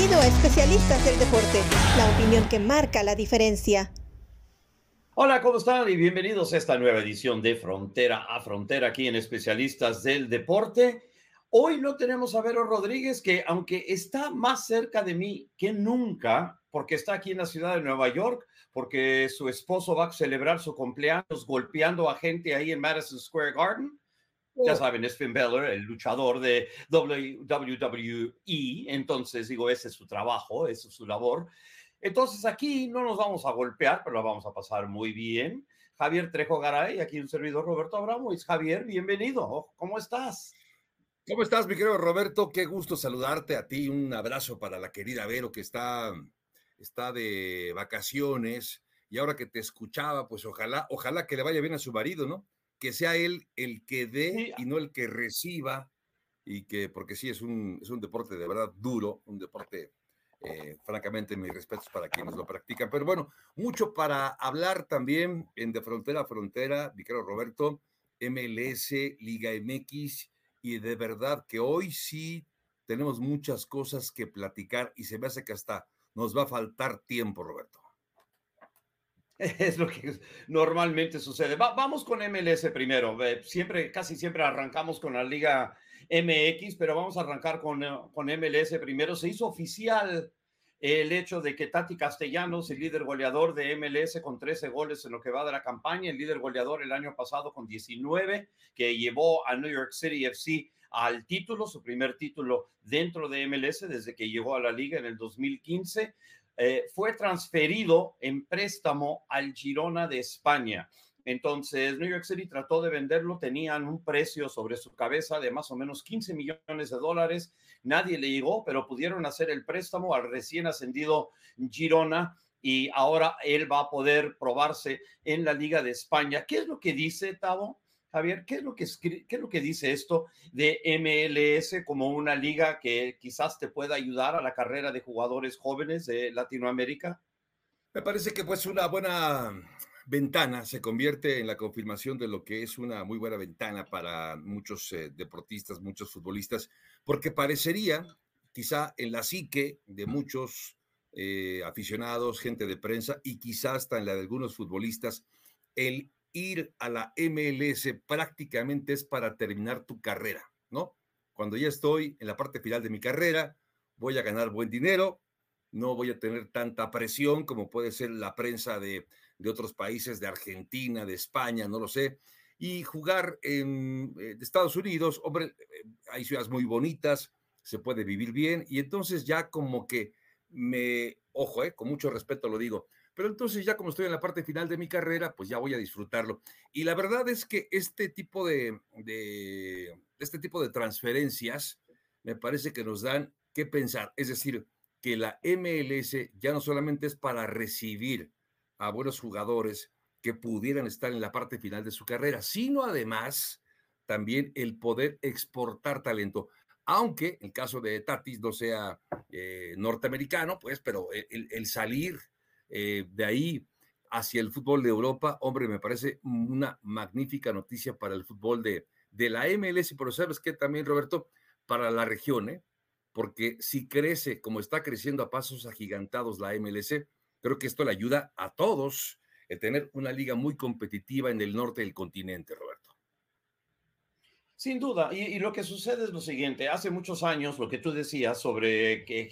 Bienvenido a Especialistas del Deporte, la opinión que marca la diferencia. Hola, ¿cómo están? Y bienvenidos a esta nueva edición de Frontera a Frontera aquí en Especialistas del Deporte. Hoy no tenemos a Vero Rodríguez, que aunque está más cerca de mí que nunca, porque está aquí en la ciudad de Nueva York, porque su esposo va a celebrar su cumpleaños golpeando a gente ahí en Madison Square Garden, ya saben, es Finn Balor, el luchador de WWE. Entonces, digo, ese es su trabajo, esa es su labor. Entonces, aquí no nos vamos a golpear, pero la vamos a pasar muy bien. Javier Trejo Garay, aquí un servidor Roberto Abramo. Javier, bienvenido. ¿Cómo estás? ¿Cómo estás, mi querido Roberto? Qué gusto saludarte a ti. Un abrazo para la querida Vero que está, está de vacaciones. Y ahora que te escuchaba, pues ojalá, ojalá que le vaya bien a su marido, ¿no? Que sea él el que dé y no el que reciba, y que, porque sí, es un, es un deporte de verdad duro, un deporte, eh, francamente, mis respetos para quienes lo practican. Pero bueno, mucho para hablar también en De Frontera a Frontera, Vicaro Roberto, MLS, Liga MX, y de verdad que hoy sí tenemos muchas cosas que platicar y se me hace que hasta nos va a faltar tiempo, Roberto. Es lo que normalmente sucede. vamos con MLS primero. Siempre, casi siempre arrancamos con la Liga MX, pero vamos a arrancar con, eh, con MLS primero. Se hizo oficial el hecho de que Tati Castellanos, el líder goleador de MLS con 13 goles en lo que va de la campaña, el líder goleador el año pasado con 19, que llevó a New York City FC al título, su primer título dentro de MLS desde que llegó a la liga en el 2015. Eh, fue transferido en préstamo al Girona de España. Entonces, New York City trató de venderlo, tenían un precio sobre su cabeza de más o menos 15 millones de dólares. Nadie le llegó, pero pudieron hacer el préstamo al recién ascendido Girona y ahora él va a poder probarse en la Liga de España. ¿Qué es lo que dice Tavo? Javier, ¿qué es, lo que ¿qué es lo que dice esto de MLS como una liga que quizás te pueda ayudar a la carrera de jugadores jóvenes de Latinoamérica? Me parece que pues una buena ventana se convierte en la confirmación de lo que es una muy buena ventana para muchos eh, deportistas, muchos futbolistas, porque parecería quizá en la psique de muchos eh, aficionados, gente de prensa y quizás hasta en la de algunos futbolistas, el ir a la MLS prácticamente es para terminar tu carrera, ¿no? Cuando ya estoy en la parte final de mi carrera, voy a ganar buen dinero, no voy a tener tanta presión como puede ser la prensa de, otros países, de Argentina, de España, no lo sé. Y jugar en eh, Estados Unidos, hombre, eh, hay ciudades muy bonitas, se puede vivir bien, y entonces ya como que me, ojo, eh, con mucho respeto lo digo, pero entonces ya como estoy en la parte final de mi carrera, pues ya voy a disfrutarlo. Y la verdad es que este tipo de, este tipo de transferencias me parece que nos dan que pensar. Es decir, que la MLS ya no solamente es para recibir a buenos jugadores que pudieran estar en la parte final de su carrera, sino además también el poder exportar talento. Aunque el caso de Tatis no sea eh, norteamericano, pues, pero el salir eh, de ahí hacia el fútbol de Europa, hombre, me parece una magnífica noticia para el fútbol de, de la MLS, pero sabes que también, Roberto, para la región, ¿eh? porque si crece como está creciendo a pasos agigantados la MLS, creo que esto le ayuda a todos a tener una liga muy competitiva en el norte del continente, Roberto. Sin duda, y, lo que sucede es lo siguiente, hace muchos años lo que tú decías sobre que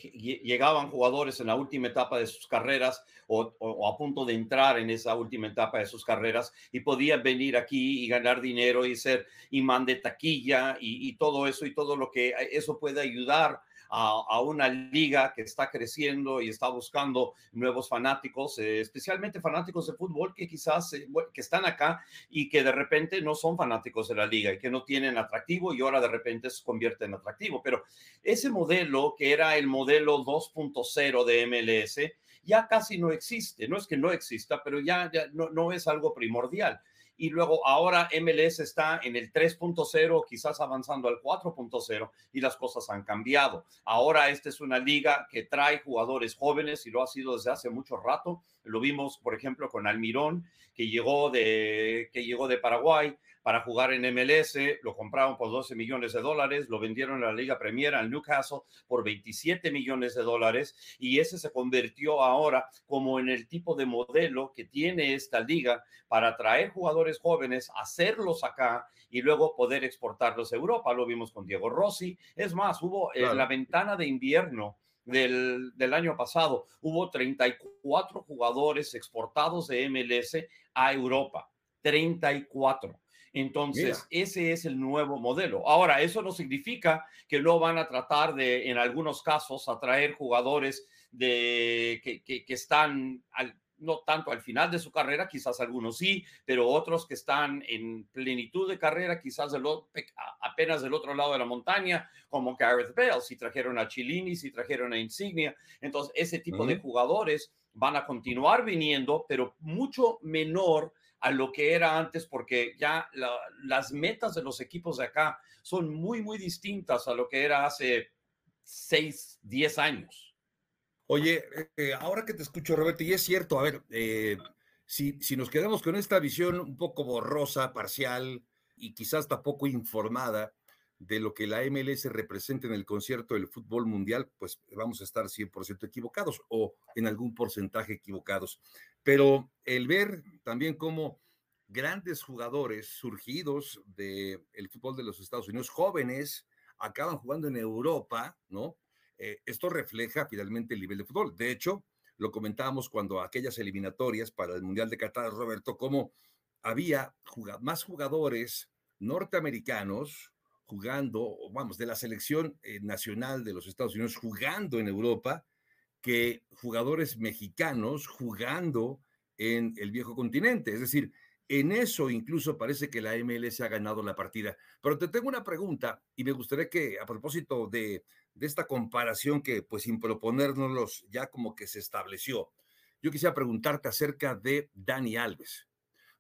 llegaban jugadores en la última etapa de sus carreras o, a punto de entrar en esa última etapa de sus carreras y podían venir aquí y ganar dinero y ser imán de taquilla y, y todo eso y todo lo que eso puede ayudar a, una liga que está creciendo y está buscando nuevos fanáticos, eh, especialmente fanáticos de fútbol que quizás eh, que están acá y que de repente no son fanáticos de la liga y que no tienen atractivo y ahora de repente se convierte en atractivo. Pero ese modelo que era el modelo 2.0 de MLS ya casi no existe. No es que no exista, pero ya, no es algo primordial. Y luego ahora MLS está en el 3.0, quizás avanzando al 4.0 y las cosas han cambiado. Ahora esta es una liga que trae jugadores jóvenes y lo ha sido desde hace mucho rato. Lo vimos, por ejemplo, con Almirón, que llegó de, que llegó de Paraguay para jugar en MLS, lo compraron por 12 millones de dólares, lo vendieron en la Liga Premier al Newcastle por 27 millones de dólares y ese se convirtió ahora como en el tipo de modelo que tiene esta liga para atraer jugadores jóvenes, hacerlos acá y luego poder exportarlos a Europa. Lo vimos con Diego Rossi. Es más, hubo en la ventana de invierno del, del, año pasado, hubo 34 jugadores exportados de MLS a Europa. 34. Entonces, ese es el nuevo modelo. Ahora, eso no significa que no van a tratar de, en algunos casos, atraer jugadores de, que, que, están no tanto al final de su carrera, quizás algunos sí, pero otros que están en plenitud de carrera, quizás apenas del otro lado de la montaña, como Gareth Bale, si trajeron a Chilini, si trajeron a Insignia. Entonces, ese tipo de jugadores van a continuar viniendo, pero mucho menor a lo que era antes, porque ya las metas de los equipos de acá son muy, muy distintas a lo que era hace seis, diez años. Oye, eh, ahora que te escucho, Roberto, y es cierto, a ver, eh, si, si nos quedamos con esta visión un poco borrosa, parcial y quizás tampoco informada de lo que la MLS representa en el concierto del fútbol mundial, pues vamos a estar 100% equivocados o en algún porcentaje equivocados. Pero el ver también cómo grandes jugadores surgidos del fútbol de los Estados Unidos, jóvenes, acaban jugando en Europa, ¿no? Eh, esto refleja finalmente el nivel de fútbol. De hecho, lo comentábamos cuando aquellas eliminatorias para el Mundial de Qatar, Roberto, cómo había más jugadores norteamericanos jugando, vamos, de la selección eh, nacional de los Estados Unidos jugando en Europa que jugadores mexicanos jugando en el viejo continente. Es decir, en eso incluso parece que la MLS ha ganado la partida. Pero te tengo una pregunta y me gustaría que a propósito de, esta comparación que pues sin proponérnoslos ya como que se estableció, yo quisiera preguntarte acerca de Dani Alves.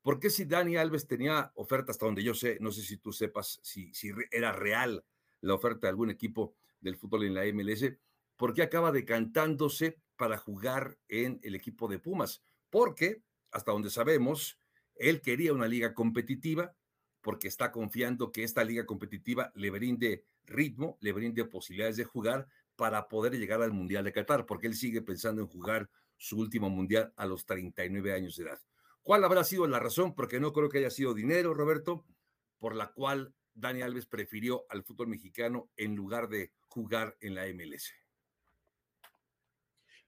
¿Por qué si Dani Alves tenía oferta hasta donde yo sé, no sé si tú sepas si, si era real la oferta de algún equipo del fútbol en la MLS, ¿por qué acaba decantándose para jugar en el equipo de Pumas? Porque, hasta donde sabemos, él quería una liga competitiva porque está confiando que esta liga competitiva le brinde ritmo, le brinde posibilidades de jugar para poder llegar al Mundial de Qatar, porque él sigue pensando en jugar su último Mundial a los 39 años de edad. ¿Cuál habrá sido la razón? Porque no creo que haya sido dinero, Roberto, por la cual Dani Alves prefirió al fútbol mexicano en lugar de jugar en la MLS.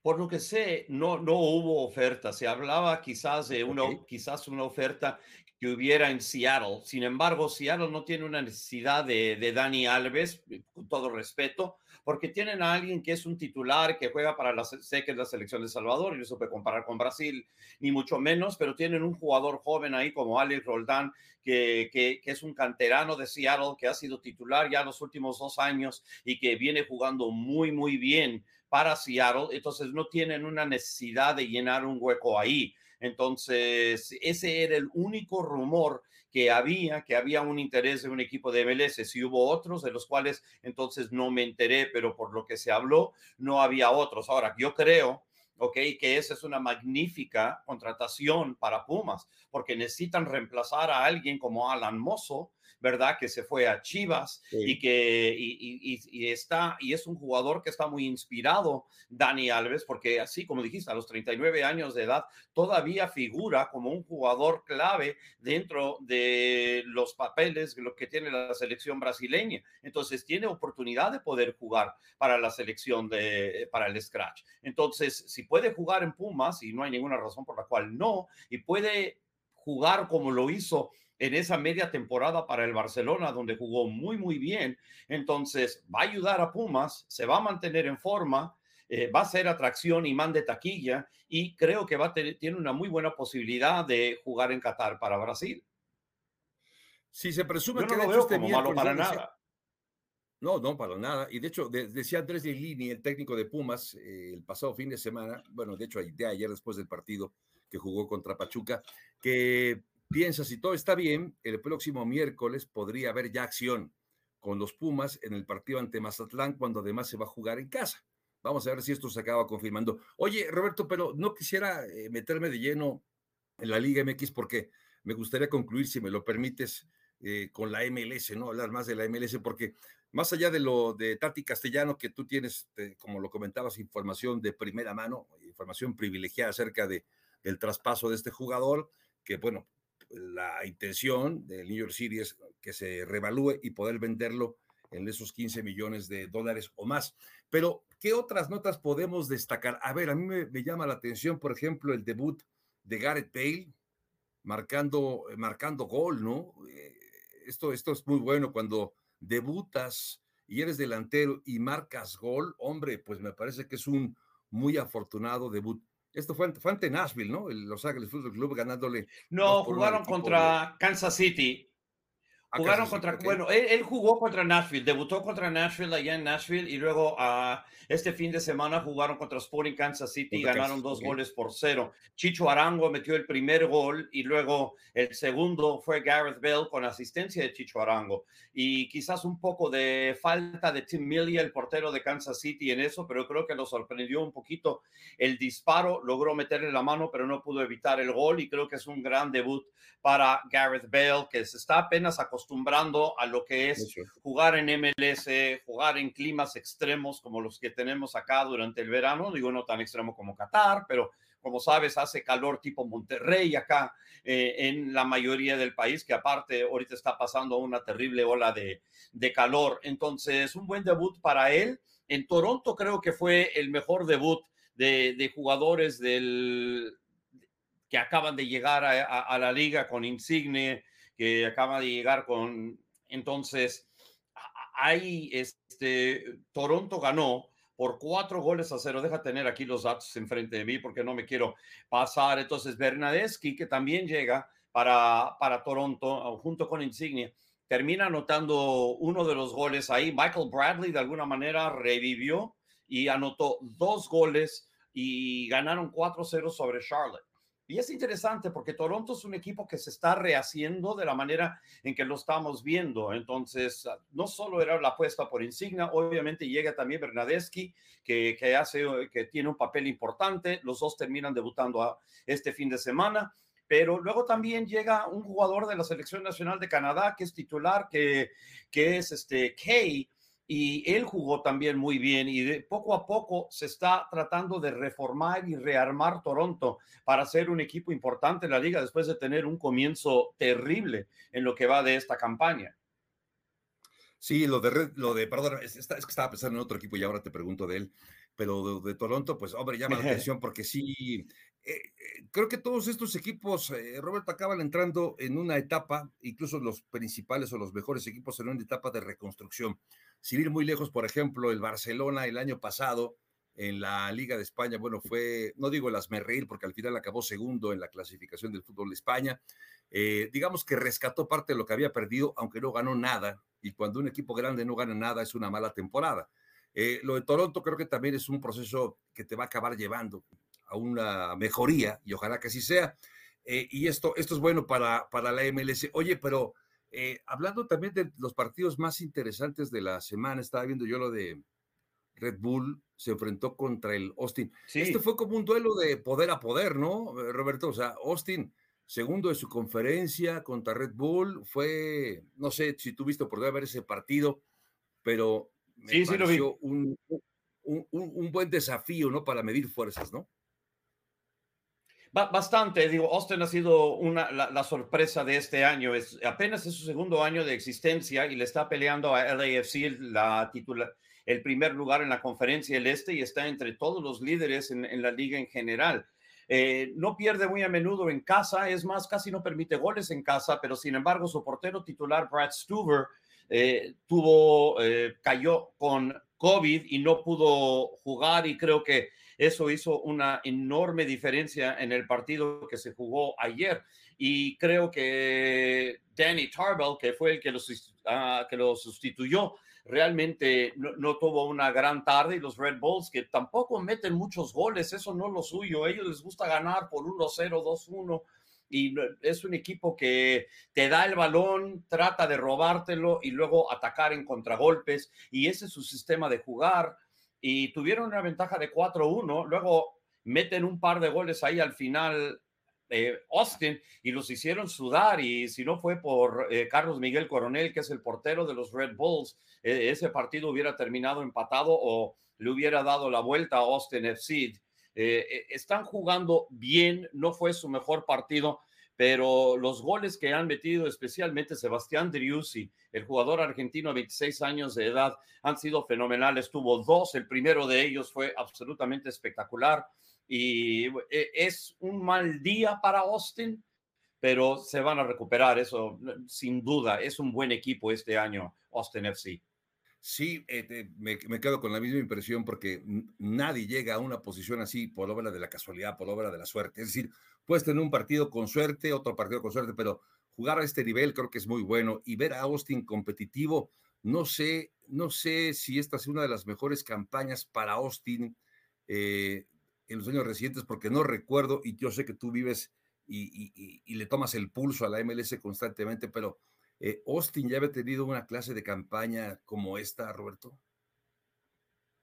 Por lo que sé, no, no hubo oferta. Se hablaba quizás de una, quizás una oferta que hubiera en Seattle. Sin embargo, Seattle no tiene una necesidad de, de Dani Alves, con todo respeto, porque tienen a alguien que es un titular que juega para la, sé que es la selección de Salvador, y no se puede comparar con Brasil, ni mucho menos, pero tienen un jugador joven ahí como Alex Roldán, que, que, que es un canterano de Seattle, que ha sido titular ya los últimos dos años y que viene jugando muy, muy bien para Seattle, entonces no tienen una necesidad de llenar un hueco ahí. Entonces, ese era el único rumor que había, que había un interés de un equipo de MLS. Si hubo otros, de los cuales entonces no me enteré, pero por lo que se habló, no había otros. Ahora, yo creo ¿ok? Que esa es una magnífica contratación para Pumas, porque necesitan reemplazar a alguien como Alan Mozo, ¿verdad? Que se fue a Chivas y que y, está, y es un jugador que está muy inspirado, Dani Alves, porque así como dijiste, a los 39 años de edad, todavía figura como un jugador clave dentro de los papeles lo que tiene la selección brasileña. Entonces tiene oportunidad de poder jugar para la selección de, para el Scratch. Entonces, si puede jugar en Pumas, y no hay ninguna razón por la cual no, y puede jugar como lo hizo en esa media temporada para el Barcelona, donde jugó muy, muy bien. Entonces, va a ayudar a Pumas, se va a mantener en forma, eh, va a ser atracción y man de taquilla, y creo que va a tener, tiene una muy buena posibilidad de jugar en Qatar para Brasil. Si se presume que no lo veo como malo para nada. No, no, para nada. Y de hecho, decía Andrés Lini, el técnico de Pumas, eh, el pasado fin de semana, bueno, de hecho, de ayer después del partido que jugó contra Pachuca, que piensa, si todo está bien, el próximo miércoles podría haber ya acción con los Pumas en el partido ante Mazatlán, cuando además se va a jugar en casa. Vamos a ver si esto se acaba confirmando. Oye, Roberto, pero no quisiera eh, meterme de lleno en la Liga MX porque me gustaría concluir, si me lo permites, eh, con la MLS, ¿no? Hablar más de la MLS, porque más allá de lo de Tati Castellano, que tú tienes, como lo comentabas, información de primera mano, información privilegiada acerca de, del traspaso de este jugador, que bueno, la intención del New York City es que se revalúe y poder venderlo en esos 15 millones de dólares o más. Pero, ¿qué otras notas podemos destacar? A ver, a mí me, llama la atención, por ejemplo, el debut de Gareth Bale marcando, marcando gol, ¿no? Eh, esto, esto es muy bueno cuando debutas y eres delantero y marcas gol, hombre, pues me parece que es un muy afortunado debut. Esto fue, ante Nashville, ¿no? El Los Ángeles Fútbol Club ganándole. No, jugaron contra Kansas City Jugaron contra, bueno, él, jugó contra Nashville, debutó contra Nashville allá en Nashville y luego uh, este fin de semana jugaron contra Sporting Kansas City y ganaron dos goles por cero. Chicho Arango metió el primer gol y luego el segundo fue Gareth Bell con asistencia de Chicho Arango. Y quizás un poco de falta de Tim Millia, el portero de Kansas City en eso, pero creo que lo sorprendió un poquito. El disparo, logró meterle la mano pero no pudo evitar el gol y creo que es un gran debut para Gareth Bell que se está apenas acostumbrando acostumbrando a lo que es jugar en MLS, jugar en climas extremos como los que tenemos acá durante el verano, digo no tan extremo como Qatar, pero como sabes, hace calor tipo Monterrey acá eh, en la mayoría del país, que aparte ahorita está pasando una terrible ola de, de, calor. Entonces, un buen debut para él. En Toronto creo que fue el mejor debut de, de jugadores del, que acaban de llegar a, a, a, la liga con Insigne, que acaba de llegar con, entonces, hay, este, Toronto ganó por cuatro goles a cero. Deja tener aquí los datos enfrente de mí porque no me quiero pasar. Entonces, Bernadeschi, que también llega para, para Toronto, junto con Insignia, termina anotando uno de los goles ahí. Michael Bradley, de alguna manera, revivió y anotó dos goles y ganaron 4-0 sobre Charlotte. Y es interesante porque Toronto es un equipo que se está rehaciendo de la manera en que lo estamos viendo. Entonces, no solo era la apuesta por Insignia, obviamente llega también Bernadeschi, que, que, hace, que tiene un papel importante. Los dos terminan debutando a este fin de semana. Pero luego también llega un jugador de la Selección Nacional de Canadá, que es titular, que, que es este Kay, y él jugó también muy bien y de poco a poco se está tratando de reformar y rearmar Toronto para ser un equipo importante en la liga después de tener un comienzo terrible en lo que va de esta campaña. Sí, lo de, lo de perdón, es, es, que estaba pensando en otro equipo y ahora te pregunto de él, pero de, de Toronto, pues hombre, llama la atención porque sí, eh, eh, creo que todos estos equipos, eh, Roberto, acaban entrando en una etapa, incluso los principales o los mejores equipos en una etapa de reconstrucción sin ir muy lejos, por ejemplo, el Barcelona el año pasado en la Liga de España, bueno, fue, no digo el asmerreír, porque al final acabó segundo en la clasificación del fútbol de España. Digamos que rescató parte de lo que había perdido, aunque no ganó nada. Y cuando un equipo grande no gana nada, es una mala temporada. Eh, lo de Toronto creo que también es un proceso que te va a acabar llevando a una mejoría, y ojalá que así sea. Eh, y esto, esto es bueno para, para la MLS. Oye, pero eh, hablando también de los partidos más interesantes de la semana, estaba viendo yo lo de Red Bull se enfrentó contra el Austin. Este fue como un duelo de poder a poder, ¿no, Roberto? O sea, Austin, segundo de su conferencia contra Red Bull, fue, no sé si tuviste oportunidad de ver ese partido, pero me pareció un, un, un, buen desafío, ¿no? Para medir fuerzas, ¿no? Bastante, digo, Austin ha sido una, la, sorpresa de este año. Es, apenas es su segundo año de existencia y le está peleando a LAFC la titular, el primer lugar en la conferencia del Este y está entre todos los líderes en, en la liga en general. Eh, no pierde muy a menudo en casa, es más, casi no permite goles en casa, pero sin embargo su portero titular, Brad Stuver, eh, tuvo, eh, cayó con COVID y no pudo jugar y creo que eso hizo una enorme diferencia en el partido que se jugó ayer. Y creo que Danny Tarbell, que fue el que lo, uh, que lo sustituyó, realmente no, no, tuvo una gran tarde. Y los Red Bulls, que tampoco meten muchos goles, eso no es lo suyo. A ellos les gusta ganar por 1-0, 2-1 y es un equipo que te da el balón, trata de robártelo y luego atacar en contragolpes y ese es su sistema de jugar y tuvieron una ventaja de 4-1, luego meten un par de goles ahí al final eh, Austin y los hicieron sudar y si no fue por eh, Carlos Miguel Coronel, que es el portero de los Red Bulls, eh, ese partido hubiera terminado empatado o le hubiera dado la vuelta a Austin FC. Están jugando bien, no fue su mejor partido, pero los goles que han metido, especialmente Sebastián Driussi, el jugador argentino de 26 años de edad, han sido fenomenales. Tuvo dos, el primero de ellos fue absolutamente espectacular y eh, es un mal día para Austin, pero se van a recuperar, eso sin duda, es un buen equipo este año, Austin FC. Sí, eh, me, quedo con la misma impresión porque nadie llega a una posición así por obra de la casualidad, por obra de la suerte. Es decir, Puedes tener un partido con suerte, otro partido con suerte, pero jugar a este nivel creo que es muy bueno y ver a Austin competitivo, no sé, no sé si esta es una de las mejores campañas para Austin eh, en los años recientes, porque no recuerdo, y yo sé que tú vives y, le tomas el pulso a la MLS constantemente, pero eh, Austin ya había tenido una clase de campaña como esta, Roberto.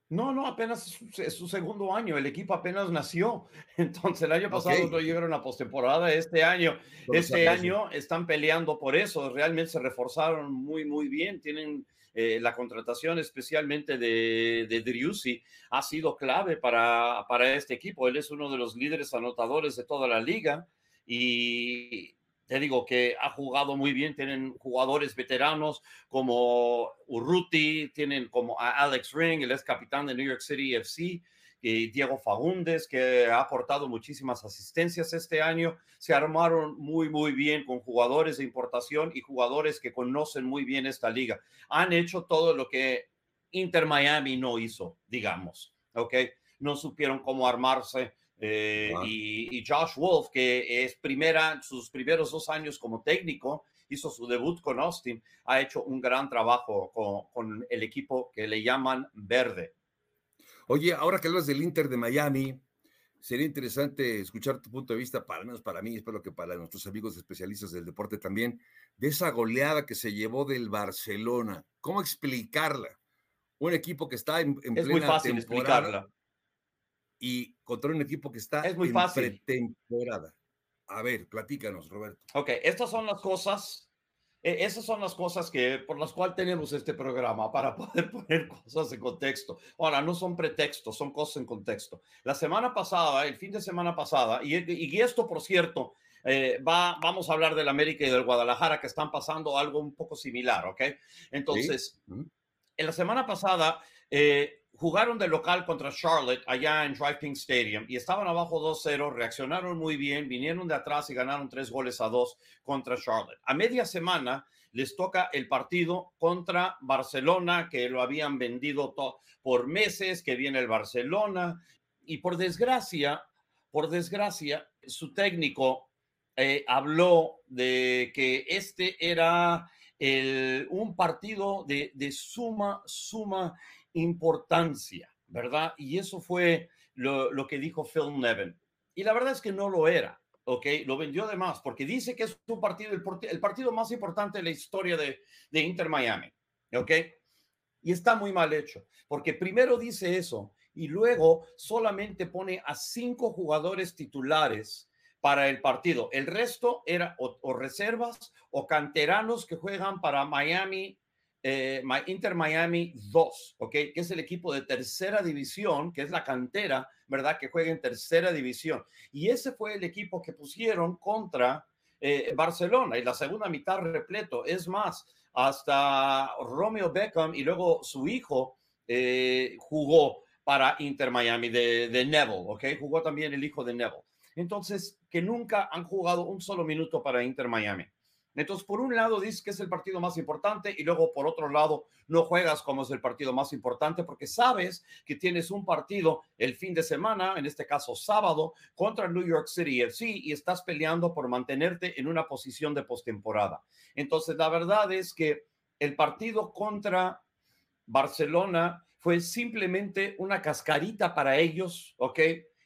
No, no, apenas es su, segundo año, el equipo apenas nació. Entonces, el año pasado no llegaron a postemporada, este año, este año están peleando por eso, realmente se reforzaron muy, muy bien, tienen eh, la contratación especialmente de, de Driussi ha sido clave para, para este equipo, él es uno de los líderes anotadores de toda la liga y te digo que ha jugado muy bien, tienen jugadores veteranos como Urruti, tienen como a Alex Ring, el ex capitán de New York City FC, y Diego Fagundes, que ha aportado muchísimas asistencias este año. Se armaron muy, muy bien con jugadores de importación y jugadores que conocen muy bien esta liga. Han hecho todo lo que Inter Miami no hizo, digamos, ¿ok? No supieron cómo armarse eh, y, Josh Wolf, que es primera, sus primeros dos años como técnico, hizo su debut con Austin, ha hecho un gran trabajo con, el equipo que le llaman Verde. Oye, ahora que hablas del Inter de Miami, sería interesante escuchar tu punto de vista, para menos para mí, espero que para nuestros amigos especialistas del deporte también, de esa goleada que se llevó del Barcelona. ¿Cómo explicarla? Un equipo que está en, en es muy fácil explicarla y contra un equipo que está es muy en fácil. pretemporada. A ver, platícanos, Roberto. Ok, estas son las cosas, e, esas son las cosas que por las cuales tenemos este programa para poder poner cosas en contexto. Ahora, no son pretextos, son cosas en contexto. La semana pasada, el fin de semana pasada, y, y esto, por cierto, eh, va, vamos a hablar del América y del Guadalajara que están pasando algo un poco similar, ¿ok? Entonces, en la semana pasada, eh, jugaron de local contra Charlotte allá en Drive Pink Stadium y estaban abajo 2-0, reaccionaron muy bien, vinieron de atrás y ganaron tres goles a dos contra Charlotte. A media semana les toca el partido contra Barcelona, que lo habían vendido por meses, que viene el Barcelona y por desgracia, por desgracia, su técnico eh, habló de que este era un partido de, de suma, suma importancia, ¿verdad? Y eso fue lo, que dijo Phil Nevin. Y la verdad es que no lo era, ¿ok? Lo vendió además, porque dice que es un partido, el, partido más importante de la historia de, de Inter Miami, ¿ok? Y está muy mal hecho, porque primero dice eso y luego solamente pone a cinco jugadores titulares para el partido. El resto era o reservas o canteranos que juegan para Miami eh, Inter Miami 2, ¿ok? Que es el equipo de tercera división, que es la cantera, ¿verdad? Que juega en tercera división. Y ese fue el equipo que pusieron contra eh, Barcelona y la segunda mitad repleto. Es más, hasta Romeo Beckham y luego su hijo eh, jugó para Inter Miami de, de Neville, ¿ok? Jugó también el hijo de Neville. Entonces, que nunca han jugado un solo minuto para Inter Miami. Entonces, por un lado dices que es el partido más importante y luego por otro lado no juegas como es el partido más importante porque sabes que tienes un partido el fin de semana, en este caso sábado, contra New York City FC y estás peleando por mantenerte en una posición de postemporada. Entonces, la verdad es que el partido contra Barcelona fue simplemente una cascarita para ellos, ¿ok?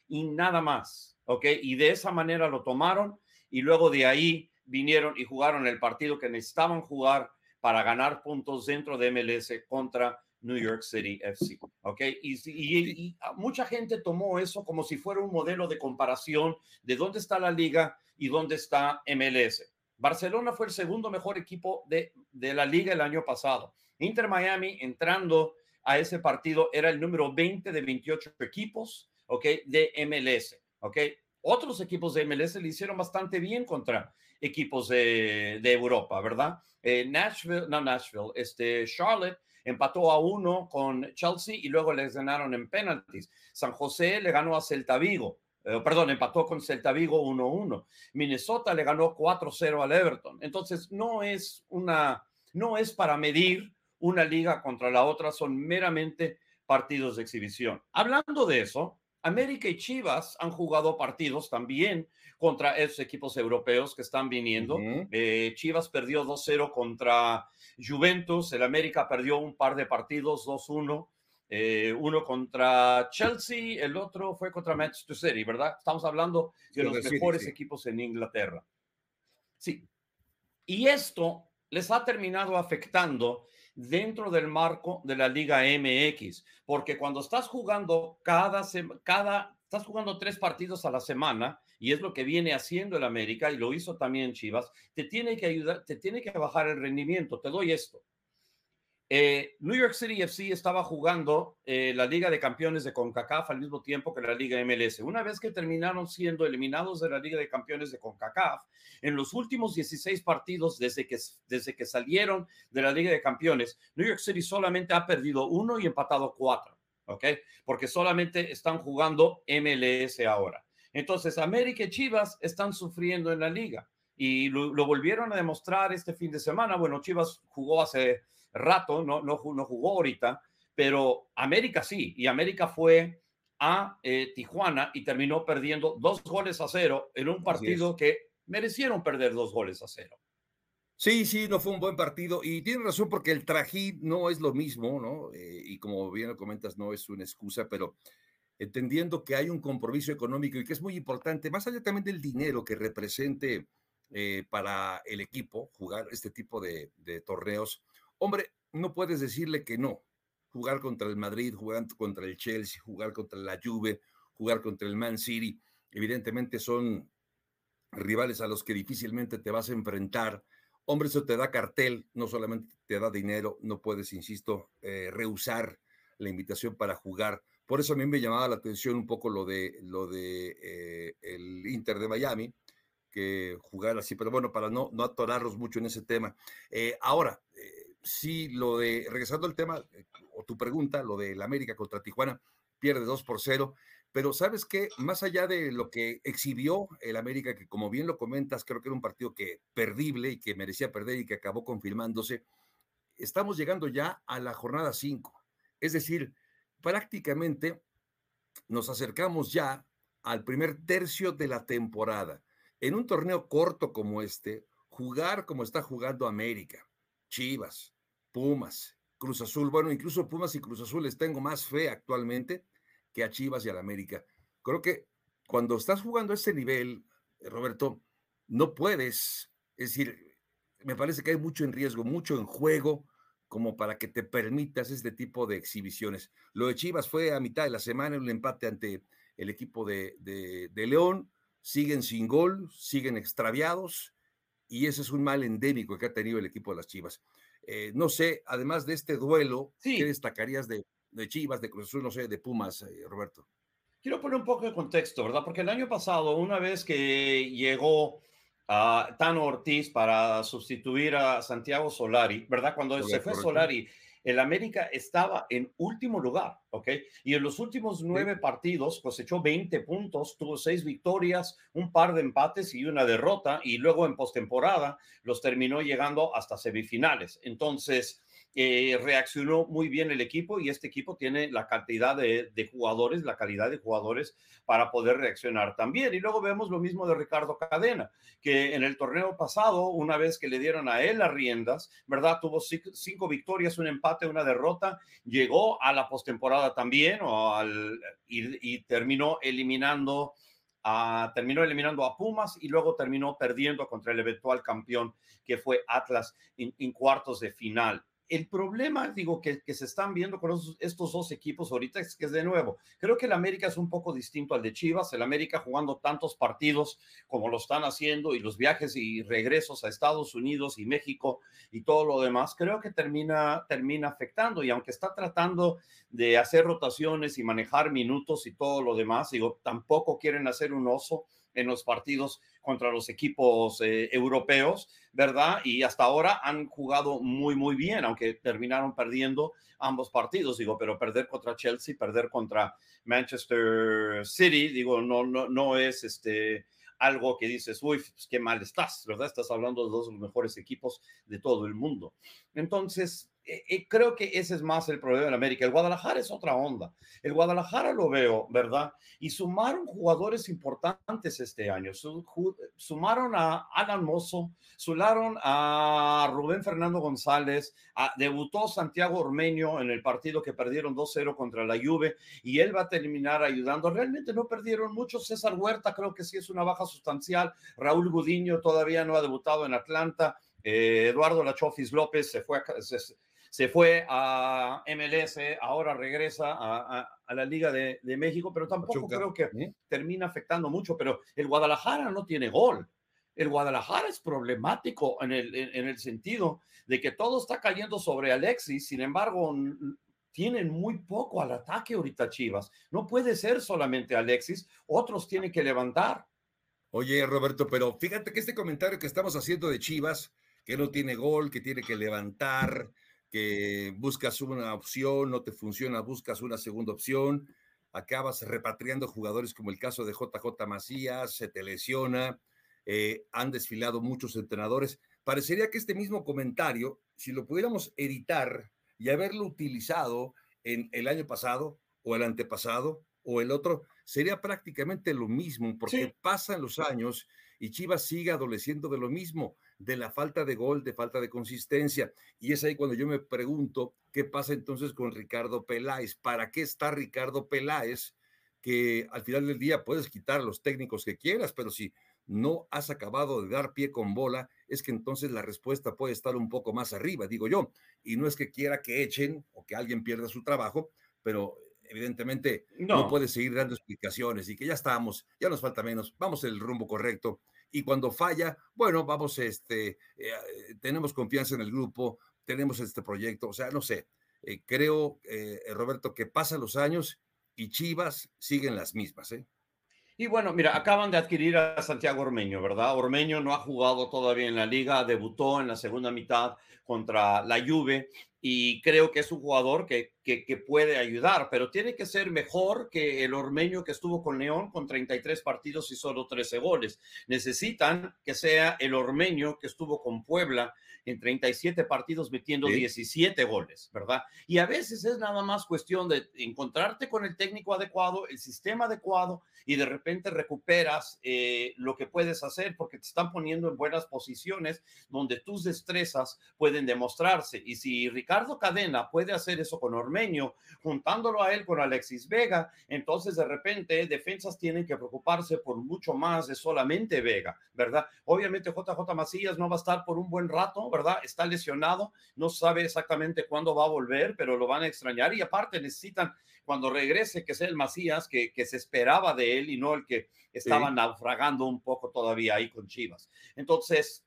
Y nada más, ¿ok? Y de esa manera lo tomaron y luego de ahí vinieron y jugaron el partido que necesitaban jugar para ganar puntos dentro de MLS contra New York City FC. ¿Ok? Y, mucha gente tomó eso como si fuera un modelo de comparación de dónde está la liga y dónde está MLS. Barcelona fue el segundo mejor equipo de, de la liga el año pasado. Inter Miami entrando a ese partido era el número 20 de 28 equipos, ¿ok? De MLS, ¿ok? Otros equipos de MLS le hicieron bastante bien contra equipos de, de Europa, ¿verdad? Eh, Nashville, no Nashville, este Charlotte empató a uno con Chelsea y luego les ganaron en penalties. San José le ganó a Celta Vigo. Eh, perdón, empató con Celta Vigo 1-1. Minnesota le ganó 4-0 al Everton. Entonces, no es una, no es para medir una liga contra la otra, son meramente partidos de exhibición. Hablando de eso, América y Chivas han jugado partidos también contra esos equipos europeos que están viniendo. Eh, Chivas perdió 2-0 contra Juventus, el América perdió un par de partidos 2-1. Eh, uno contra Chelsea, el otro fue contra Manchester City, ¿verdad? Estamos hablando de los mejores equipos en Inglaterra. Sí. Y esto les ha terminado afectando dentro del marco de la Liga MX, porque cuando estás jugando cada, cada, estás jugando tres partidos a la semana, y es lo que viene haciendo el América, y lo hizo también Chivas, te tiene que ayudar, te tiene que bajar el rendimiento. Te doy esto. Eh, New York City FC estaba jugando eh, la Liga de Campeones de CONCACAF al mismo tiempo que la Liga MLS. Una vez que terminaron siendo eliminados de la Liga de Campeones de CONCACAF, en los últimos 16 partidos desde que, desde que salieron de la Liga de Campeones, New York City solamente ha perdido uno y empatado cuatro, ¿ok? Porque solamente están jugando MLS ahora. Entonces, América y Chivas están sufriendo en la liga y lo, lo volvieron a demostrar este fin de semana. Bueno, Chivas jugó hace rato, no, no, no jugó ahorita, pero América sí, y América fue a eh, Tijuana y terminó perdiendo dos goles a cero en un partido que merecieron perder dos goles a cero. Sí, sí, no fue un buen partido y tiene razón porque el trajín no es lo mismo, ¿no? Eh, y como bien lo comentas, no es una excusa, pero entendiendo que hay un compromiso económico y que es muy importante, más allá también del dinero que represente eh, para el equipo jugar este tipo de, de torneos, Hombre, no puedes decirle que no. Jugar contra el Madrid, jugar contra el Chelsea, jugar contra la Juve, jugar contra el Man City, evidentemente son rivales a los que difícilmente te vas a enfrentar. Hombre, eso te da cartel, no solamente te da dinero, no puedes, insisto, eh, rehusar la invitación para jugar. Por eso a mí me llamaba la atención un poco lo de lo de eh, el Inter de Miami, que jugar así, pero bueno, para no, no mucho en ese tema. Eh, ahora, sí, lo de, regresando al tema, eh, o tu pregunta, lo del América contra Tijuana, pierde 2 por 0, pero sabes qué, más allá de lo que exhibió el América, que como bien lo comentas, creo que era un partido que perdible y que merecía perder y que acabó confirmándose, estamos llegando ya a la jornada 5. Es decir, prácticamente nos acercamos ya al primer tercio de la temporada. En un torneo corto como este, jugar como está jugando América, Chivas, Pumas, Cruz Azul. Bueno, incluso Pumas y Cruz Azul les tengo más fe actualmente que a Chivas y a la América. Creo que cuando estás jugando a ese nivel, eh, Roberto, no puedes, es decir, me parece que hay mucho en riesgo, mucho en juego, como para que te permitas este tipo de exhibiciones. Lo de Chivas fue a mitad de la semana, un empate ante el equipo de, de León, siguen sin gol, siguen extraviados, y ese es un mal endémico que ha tenido el equipo de las Chivas. Eh, no sé, además de este duelo, ¿qué destacarías de, Chivas, de Cruz Azul, no sé, de Pumas, eh, Roberto? Quiero poner un poco de contexto, ¿verdad? Porque el año pasado, una vez que llegó a Tano Ortiz para sustituir a Santiago Solari, ¿verdad? Cuando se fue Solari, el América estaba en último lugar, ¿ok? Y en los últimos nueve partidos cosechó 20 puntos, tuvo seis victorias, un par de empates y una derrota, y luego en postemporada los terminó llegando hasta semifinales. Entonces, eh, reaccionó muy bien el equipo y este equipo tiene la cantidad de, jugadores, la calidad de jugadores para poder reaccionar también. Y luego vemos lo mismo de Ricardo Cadena, que en el torneo pasado, una vez que le dieron a él las riendas, ¿verdad? Tuvo cinco, victorias, un empate, una derrota, llegó a la postemporada también y, terminó eliminando terminó eliminando a Pumas y luego terminó perdiendo contra el eventual campeón que fue Atlas en cuartos de final el problema, digo, que, se están viendo con estos dos equipos ahorita es que es de nuevo. Creo que el América es un poco distinto al de Chivas. El América jugando tantos partidos como lo están haciendo y los viajes y regresos a Estados Unidos y México y todo lo demás, creo que termina, termina afectando. Y aunque está tratando de hacer rotaciones y manejar minutos y todo lo demás, digo, tampoco quieren hacer un oso en los partidos contra los equipos eh, europeos, ¿verdad? Y hasta ahora han jugado muy, muy bien, aunque terminaron perdiendo ambos partidos, digo, pero perder contra Chelsea, perder contra Manchester City, digo, no, no, no es este algo que dices, uy, pues qué mal estás, ¿verdad? Estás hablando de dos de los mejores equipos de todo el mundo. Entonces, eh, eh, creo que ese es más el problema de América. El Guadalajara es otra onda. El Guadalajara lo veo, ¿verdad? Y sumaron jugadores importantes este año. sumaron a Alan Mozo, sumaron a Rubén Fernando González, debutó Santiago Ormeño en el partido que perdieron 2-0 contra la Juve y él va a terminar ayudando. Realmente no perdieron mucho. César Huerta creo que sí es una baja sustancial. Raúl Gudiño todavía no ha debutado en Atlanta. Eh, Eduardo Lachofis López se fue, a, se fue a MLS, ahora regresa a, la Liga de, México, pero tampoco creo que termina afectando mucho. Pero el Guadalajara no tiene gol. El Guadalajara es problemático en el, en, el sentido de que todo está cayendo sobre Alexis, sin embargo, tienen muy poco al ataque ahorita Chivas. No puede ser solamente Alexis, otros tienen que levantar. Oye, Roberto, pero fíjate que este comentario que estamos haciendo de Chivas, que no tiene gol, que tiene que levantar, que buscas una opción, no te funciona, buscas una segunda opción, acabas repatriando jugadores como el caso de JJ Macías, se te lesiona, eh, han desfilado muchos entrenadores. Parecería que este mismo comentario, si lo pudiéramos editar y haberlo utilizado en el año pasado o el antepasado o el otro, sería prácticamente lo mismo, porque pasan los años y Chivas sigue adoleciendo de lo mismo, de la falta de gol, de falta de consistencia. Y es ahí cuando yo me pregunto, ¿qué pasa entonces con Ricardo Peláez? ¿Para qué está Ricardo Peláez? Que al final del día puedes quitar los técnicos que quieras, pero si no has acabado de dar pie con bola, es que entonces la respuesta puede estar un poco más arriba, digo yo. Y no es que quiera que echen o que alguien pierda su trabajo, pero evidentemente no, no puede seguir dando explicaciones y que ya estamos, ya nos falta menos, vamos en el rumbo correcto y cuando falla, bueno, vamos, este, eh, tenemos confianza en el grupo, tenemos este proyecto, o sea, no sé, eh, creo, eh, Roberto, que pasan los años y Chivas siguen las mismas, ¿eh? Y bueno, mira, acaban de adquirir a Santiago Ormeño, ¿verdad? Ormeño no ha jugado todavía en la liga, debutó en la segunda mitad contra la Juve y creo que es un jugador que, que, que, puede ayudar, pero tiene que ser mejor que el Ormeño que estuvo con León con 33 partidos y solo 13 goles. Necesitan que sea el Ormeño que estuvo con Puebla en 37 partidos metiendo 17 goles, ¿verdad? Y a veces es nada más cuestión de encontrarte con el técnico adecuado, el sistema adecuado y de repente recuperas eh, lo que puedes hacer porque te están poniendo en buenas posiciones donde tus destrezas pueden demostrarse. Y si Ricardo Cadena puede hacer eso con Ormeño, juntándolo a él con Alexis Vega, entonces de repente defensas tienen que preocuparse por mucho más de solamente Vega, ¿verdad? Obviamente JJ Macías no va a estar por un buen rato, ¿verdad? Está lesionado, no sabe exactamente cuándo va a volver, pero lo van a extrañar y aparte necesitan cuando regrese que sea el Macías que, que se esperaba de él y no el que estaba naufragando un poco todavía ahí con Chivas. Entonces,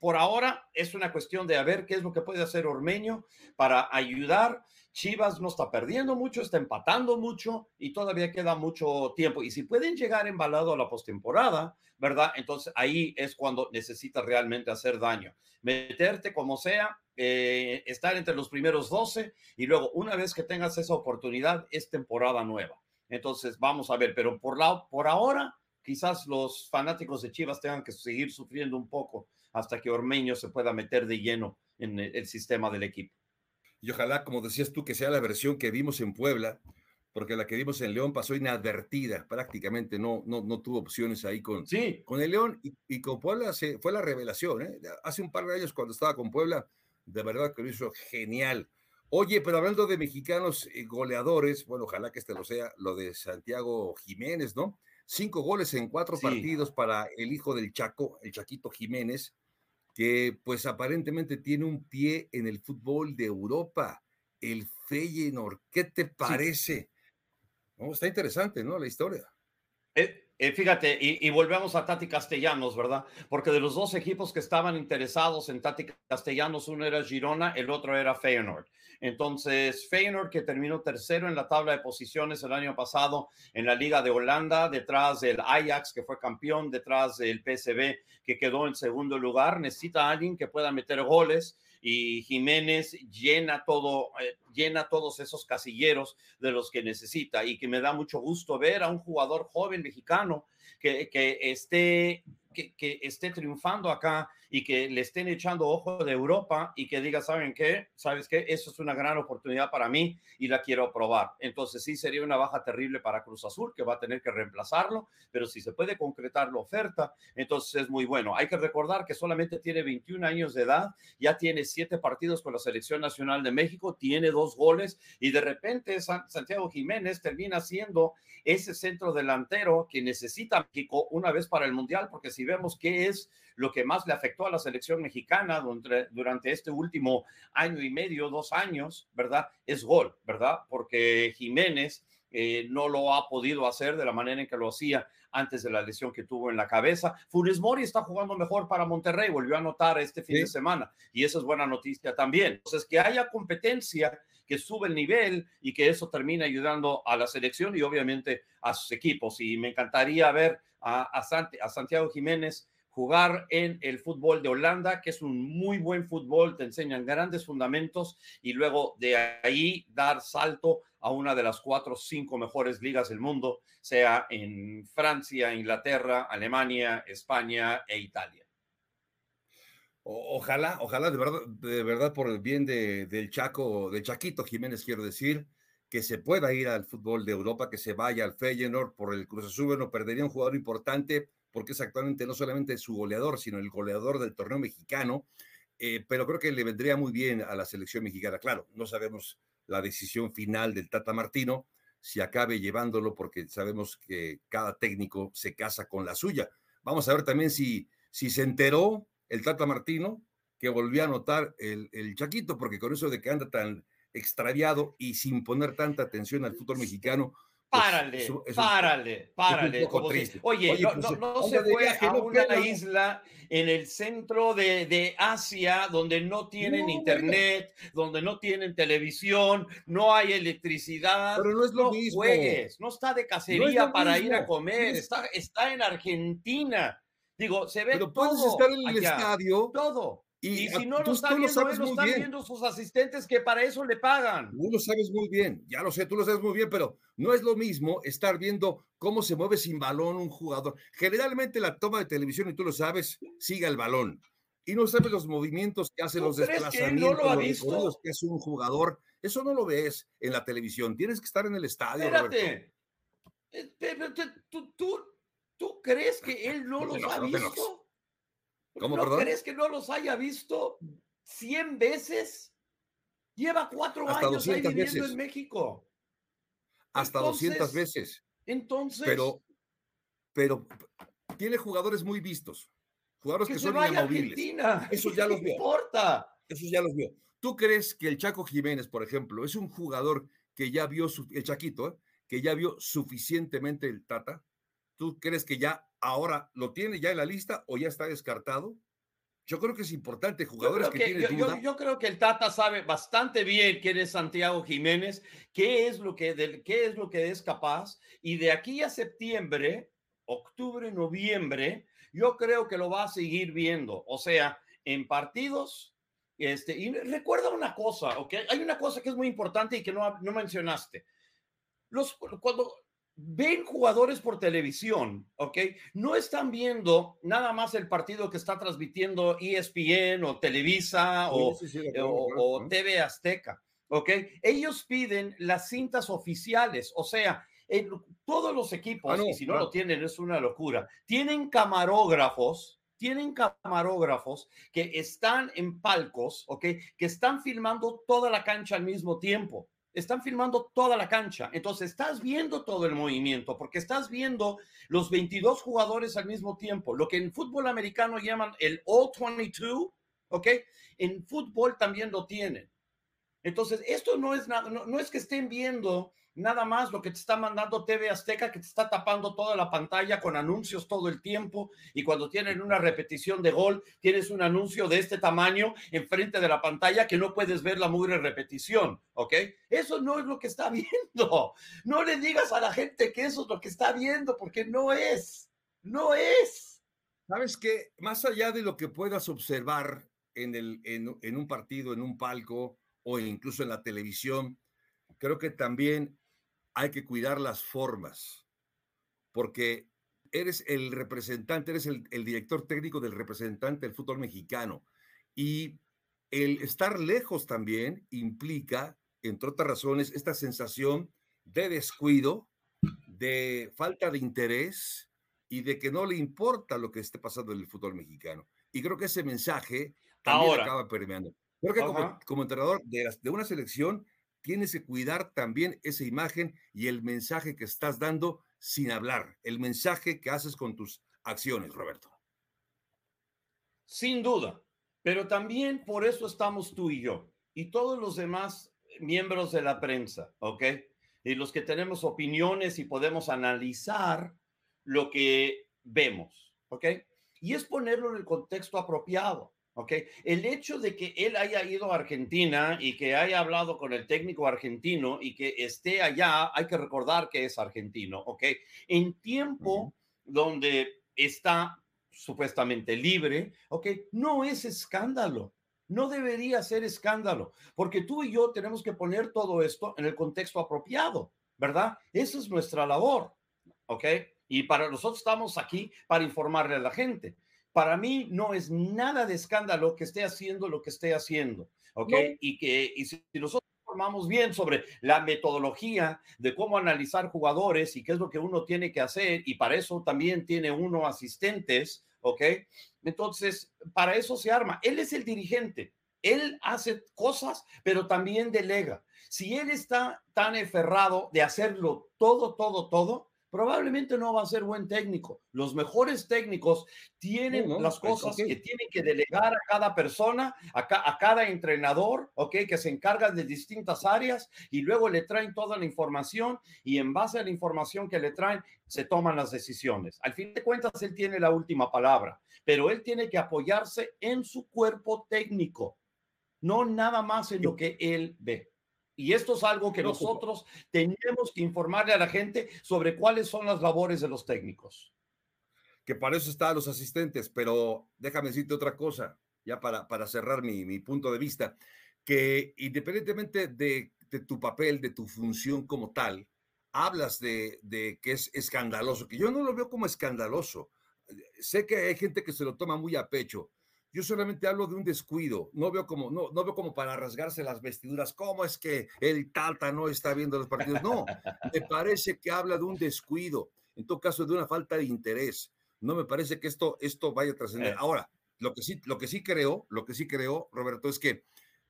por ahora es una cuestión de a ver qué es lo que puede hacer Ormeño para ayudar. Chivas no está perdiendo mucho, está empatando mucho y todavía queda mucho tiempo. Y si pueden llegar embalado a la postemporada, ¿verdad? Entonces ahí es cuando necesitas realmente hacer daño. Meterte como sea, eh, estar entre los primeros 12 y luego una vez que tengas esa oportunidad es temporada nueva. Entonces vamos a ver, pero por, la, por ahora quizás los fanáticos de Chivas tengan que seguir sufriendo un poco hasta que Ormeño se pueda meter de lleno en el, sistema del equipo. Y ojalá, como decías tú, que sea la versión que vimos en Puebla, porque la que vimos en León pasó inadvertida, prácticamente no, no, no tuvo opciones ahí con, sí. con el León y, con Puebla se, fue la revelación. ¿eh? Hace un par de años cuando estaba con Puebla, de verdad que lo hizo genial. Oye, pero hablando de mexicanos eh, goleadores, bueno, ojalá que este lo sea, lo de Santiago Jiménez, ¿no? Cinco goles en cuatro partidos para el hijo del Chaco, el Chaquito Jiménez, que pues aparentemente tiene un pie en el fútbol de Europa, el Feyenoord. ¿Qué te parece? está interesante, ¿no? La historia. Eh, eh, fíjate, y, volvemos a Tati Castellanos, ¿verdad? Porque de los dos equipos que estaban interesados en Tati Castellanos, uno era Girona, el otro era Feyenoord. Entonces, Feyenoord, que terminó tercero en la tabla de posiciones el año pasado en la Liga de Holanda, detrás del Ajax, que fue campeón, detrás del PSV, que quedó en segundo lugar, necesita alguien que pueda meter goles y Jiménez llena todo, eh, llena todos esos casilleros de los que necesita y que me da mucho gusto ver a un jugador joven mexicano que, que esté que, esté triunfando acá y que le estén echando ojo de Europa y que diga, ¿saben qué? ¿Sabes qué? Eso es una gran oportunidad para mí y la quiero probar. Entonces sí sería una baja terrible para Cruz Azul, que va a tener que reemplazarlo, pero si se puede concretar la oferta, entonces es muy bueno. Hay que recordar que solamente tiene 21 años de edad, ya tiene siete partidos con la Selección Nacional de México, tiene dos goles y de repente Santiago Jiménez termina siendo ese centro delantero que necesita México una vez para el Mundial, porque si vemos qué es lo que más le afectó a la selección mexicana durante, durante este último año y medio, dos años, ¿verdad? Es gol, ¿verdad? Porque Jiménez eh, no lo ha podido hacer de la manera en que lo hacía antes de la lesión que tuvo en la cabeza. Funes Mori está jugando mejor para Monterrey, volvió a anotar este fin de semana y eso es buena noticia también. Entonces, que haya competencia, que sube el nivel y que eso termine ayudando a la selección y obviamente a sus equipos. Y me encantaría ver a, a Santiago Jiménez jugar en el fútbol de Holanda, que es un muy buen fútbol, te enseñan grandes fundamentos y luego de ahí dar salto a una de las cuatro o cinco mejores ligas del mundo, sea en Francia, Inglaterra, Alemania, España e Italia. Ojalá, ojalá de verdad, de verdad por el bien de, del Chaco, de Chaquito Jiménez, quiero decir, que se pueda ir al fútbol de Europa, que se vaya al Feyenoord por el Cruz Azul, no perdería un jugador importante porque es actualmente no solamente su goleador, sino el goleador del torneo mexicano, eh, pero creo que le vendría muy bien a la selección mexicana. Claro, no sabemos la decisión final del Tata Martino, si acabe llevándolo, porque sabemos que cada técnico se casa con la suya. Vamos a ver también si, si se enteró el Tata Martino que volvió a anotar el, el Chaquito, porque con eso de que anda tan extraviado y sin poner tanta atención al fútbol mexicano, pues, párale, párale, párale. oye, no, pues, no, se fue a una isla en el centro de, de Asia donde no tienen internet, donde no tienen televisión, no hay electricidad. Pero no es lo mismo. Juegues, no está de cacería para ir a comer, está, está en Argentina. Digo, se ve Pero puedes estar en el estadio. Todo. Y, si no lo está viendo, lo él, lo están viendo sus asistentes que para eso le pagan. Tú lo sabes muy bien, ya lo sé, tú lo sabes muy bien, pero no es lo mismo estar viendo cómo se mueve sin balón un jugador. Generalmente la toma de televisión, y tú lo sabes, sigue el balón. Y no sabes los movimientos que hace, los desplazamientos, no los que hace un jugador. Eso no lo ves en la televisión. Tienes que estar en el estadio. Espérate. Eh, ¿Tú, tú, tú, crees que él no los ha visto? ¿Cómo, ¿No crees que no los haya visto 100 veces? Lleva cuatro años ahí viviendo en México. Hasta 200 veces. Entonces. Pero, pero tiene jugadores muy vistos. Jugadores que, son inamovibles. Eso ya los vio. importa. Eso ya los vio. ¿Tú crees que el Chaco Jiménez, por ejemplo, es un jugador que ya vio, su, el Chaquito, ¿eh? que ya vio suficientemente el Tata? ¿Tú crees que ya ahora lo tiene ya en la lista o ya está descartado? Yo creo que es importante, jugadores que, tienen yo, Yo, creo que el Tata sabe bastante bien quién es Santiago Jiménez, qué es lo que, qué es, lo que es capaz, y de aquí a septiembre, octubre, noviembre, yo creo que lo va a seguir viendo. O sea, en partidos, este, y recuerda una cosa, ¿ok? Hay una cosa que es muy importante y que no, no mencionaste. Los, cuando ven jugadores por televisión, ¿ok? No están viendo nada más el partido que está transmitiendo ESPN o Televisa o, o, TV Azteca, ¿ok? Ellos piden las cintas oficiales, o sea, todos los equipos, ah, y si no lo tienen es una locura, tienen camarógrafos, tienen camarógrafos que están en palcos, ¿ok? Que están filmando toda la cancha al mismo tiempo. Están filmando toda la cancha. Entonces estás viendo todo el movimiento porque estás viendo los 22 jugadores al mismo tiempo, lo que en fútbol americano llaman el All 22, ¿ok? En fútbol también lo tienen. Entonces, esto no es nada, no, no, es que estén viendo nada más lo que te está mandando TV Azteca, que te está tapando toda la pantalla con anuncios todo el tiempo, y cuando tienen una repetición de gol, tienes un anuncio de este tamaño enfrente de la pantalla que no puedes ver la mugre repetición, ¿ok? Eso no es lo que está viendo. No le digas a la gente que eso es lo que está viendo, porque no es, no es. Sabes que más allá de lo que puedas observar en, el, en, en un partido, en un palco o incluso en la televisión, creo que también hay que cuidar las formas, porque eres el representante, eres el, director técnico del representante del fútbol mexicano. Y el estar lejos también implica, entre otras razones, esta sensación de descuido, de falta de interés y de que no le importa lo que esté pasando en el fútbol mexicano. Y creo que ese mensaje también acaba permeando. Creo que como, entrenador de, de una selección tienes que cuidar también esa imagen y el mensaje que estás dando sin hablar, el mensaje que haces con tus acciones, Roberto. Sin duda, pero también por eso estamos tú y yo y todos los demás miembros de la prensa, ¿ok? Y los que tenemos opiniones y podemos analizar lo que vemos, ¿ok? Y es ponerlo en el contexto apropiado. ¿Ok? El hecho de que él haya ido a Argentina y que haya hablado con el técnico argentino y que esté allá, hay que recordar que es argentino, ¿ok? En tiempo donde está supuestamente libre, ¿ok? No es escándalo. No debería ser escándalo, porque tú y yo tenemos que poner todo esto en el contexto apropiado, ¿verdad? Esa es nuestra labor, ¿ok? Y para nosotros estamos aquí para informarle a la gente para mí no es nada de escándalo que esté haciendo lo que esté haciendo, ¿ok? Y que y si nosotros formamos bien sobre la metodología de cómo analizar jugadores y qué es lo que uno tiene que hacer, y para eso también tiene uno asistentes, ¿ok? Entonces, para eso se arma. Él es el dirigente, él hace cosas, pero también delega. Si él está tan enferrado de hacerlo todo, todo, todo, probablemente no va a ser buen técnico. Los mejores técnicos tienen las pues, cosas que tienen que delegar a cada persona, a, a, cada entrenador, ¿ok? Que se encarga de distintas áreas y luego le traen toda la información y en base a la información que le traen se toman las decisiones. Al fin de cuentas, él tiene la última palabra, pero él tiene que apoyarse en su cuerpo técnico, no nada más en lo que él ve. Y esto es algo que nosotros tenemos que informarle a la gente sobre cuáles son las labores de los técnicos. Que para eso están los asistentes, pero déjame decirte otra cosa, ya para, para cerrar mi, mi punto de vista, que independientemente de, de, tu papel, de tu función como tal, hablas de, de que es escandaloso, que yo no lo veo como escandaloso. Sé que hay gente que se lo toma muy a pecho, yo solamente hablo de un descuido, no veo como, no, no veo como para rasgarse las vestiduras, cómo es que el Tata no está viendo los partidos, no, me parece que habla de un descuido, en todo caso de una falta de interés, no me parece que esto, esto vaya a trascender. Eh. Ahora, lo que sí, lo que sí creo, lo que sí creo, Roberto, es que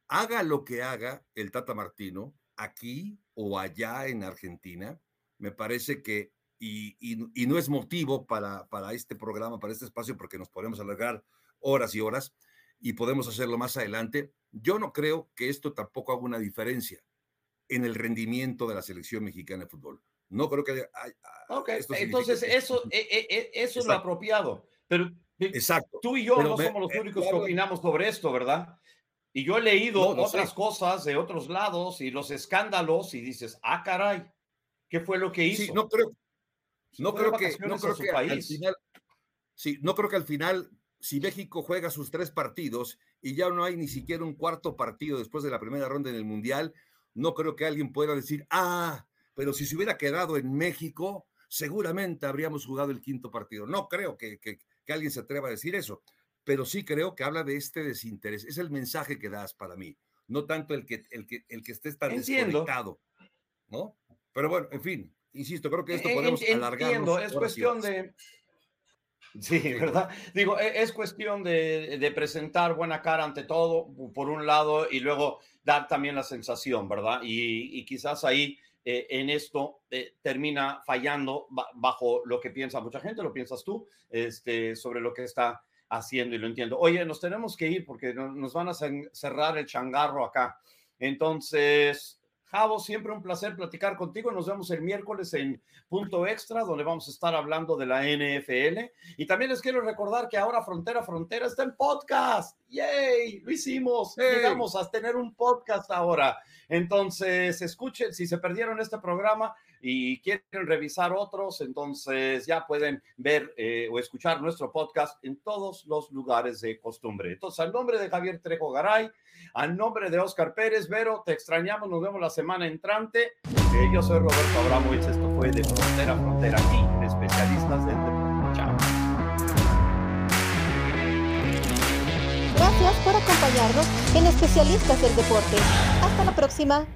haga lo que haga el Tata Martino, aquí o allá en Argentina, me parece que, y, y, y no es motivo para, para este programa, para este espacio, porque nos podemos alargar horas y horas y podemos hacerlo más adelante. Yo no creo que esto tampoco haga una diferencia en el rendimiento de la selección mexicana de fútbol. No creo que haya, entonces eso, e, e, e, eso es lo apropiado. Pero Exacto. tú y yo no somos los únicos que opinamos sobre esto, ¿verdad? Y yo he leído otras cosas de otros lados y los escándalos y dices, ah, caray, ¿qué fue lo que hizo? Sí, no creo, no creo que, no creo que al final, sí, no creo que al final si México juega sus tres partidos y ya no hay ni siquiera un cuarto partido después de la primera ronda en el Mundial, no creo que alguien pueda decir, ah, pero si se hubiera quedado en México, seguramente habríamos jugado el quinto partido. No creo que, alguien se atreva a decir eso, pero sí creo que habla de este desinterés. Es el mensaje que das para mí, no tanto el que, el que, el que estés tan desconectado, ¿no? Pero bueno, en fin, insisto, creo que esto podemos alargar. Es cuestión de Sí, ¿verdad? Digo, e, es cuestión de, presentar buena cara ante todo, por un lado, y luego dar también la sensación, ¿verdad? Y, quizás ahí eh, en esto eh, termina fallando bajo lo que piensa mucha gente, lo piensas tú, este, sobre lo que está haciendo y lo entiendo. Oye, nos tenemos que ir porque nos van a cerrar el changarro acá. Entonces, Javo, siempre un placer platicar contigo. Nos vemos el miércoles en Punto Extra, donde vamos a estar hablando de la NFL. Y también les quiero recordar que ahora Frontera Frontera está en podcast. ¡Yay! Lo hicimos. Llegamos a tener un podcast ahora. Entonces, escuchen, si se perdieron este programa, y quieren revisar otros, entonces ya pueden ver eh, o escuchar nuestro podcast en todos los lugares de costumbre. Entonces, al nombre de Javier Trejo Garay, al nombre de Oscar Pérez, Vero, te extrañamos, nos vemos la semana entrante. Eh, yo soy Roberto Abramovich, esto fue de Frontera a Frontera aquí, en Especialistas del Deporte. Chao. Gracias por acompañarnos en Especialistas del Deporte. Hasta la próxima.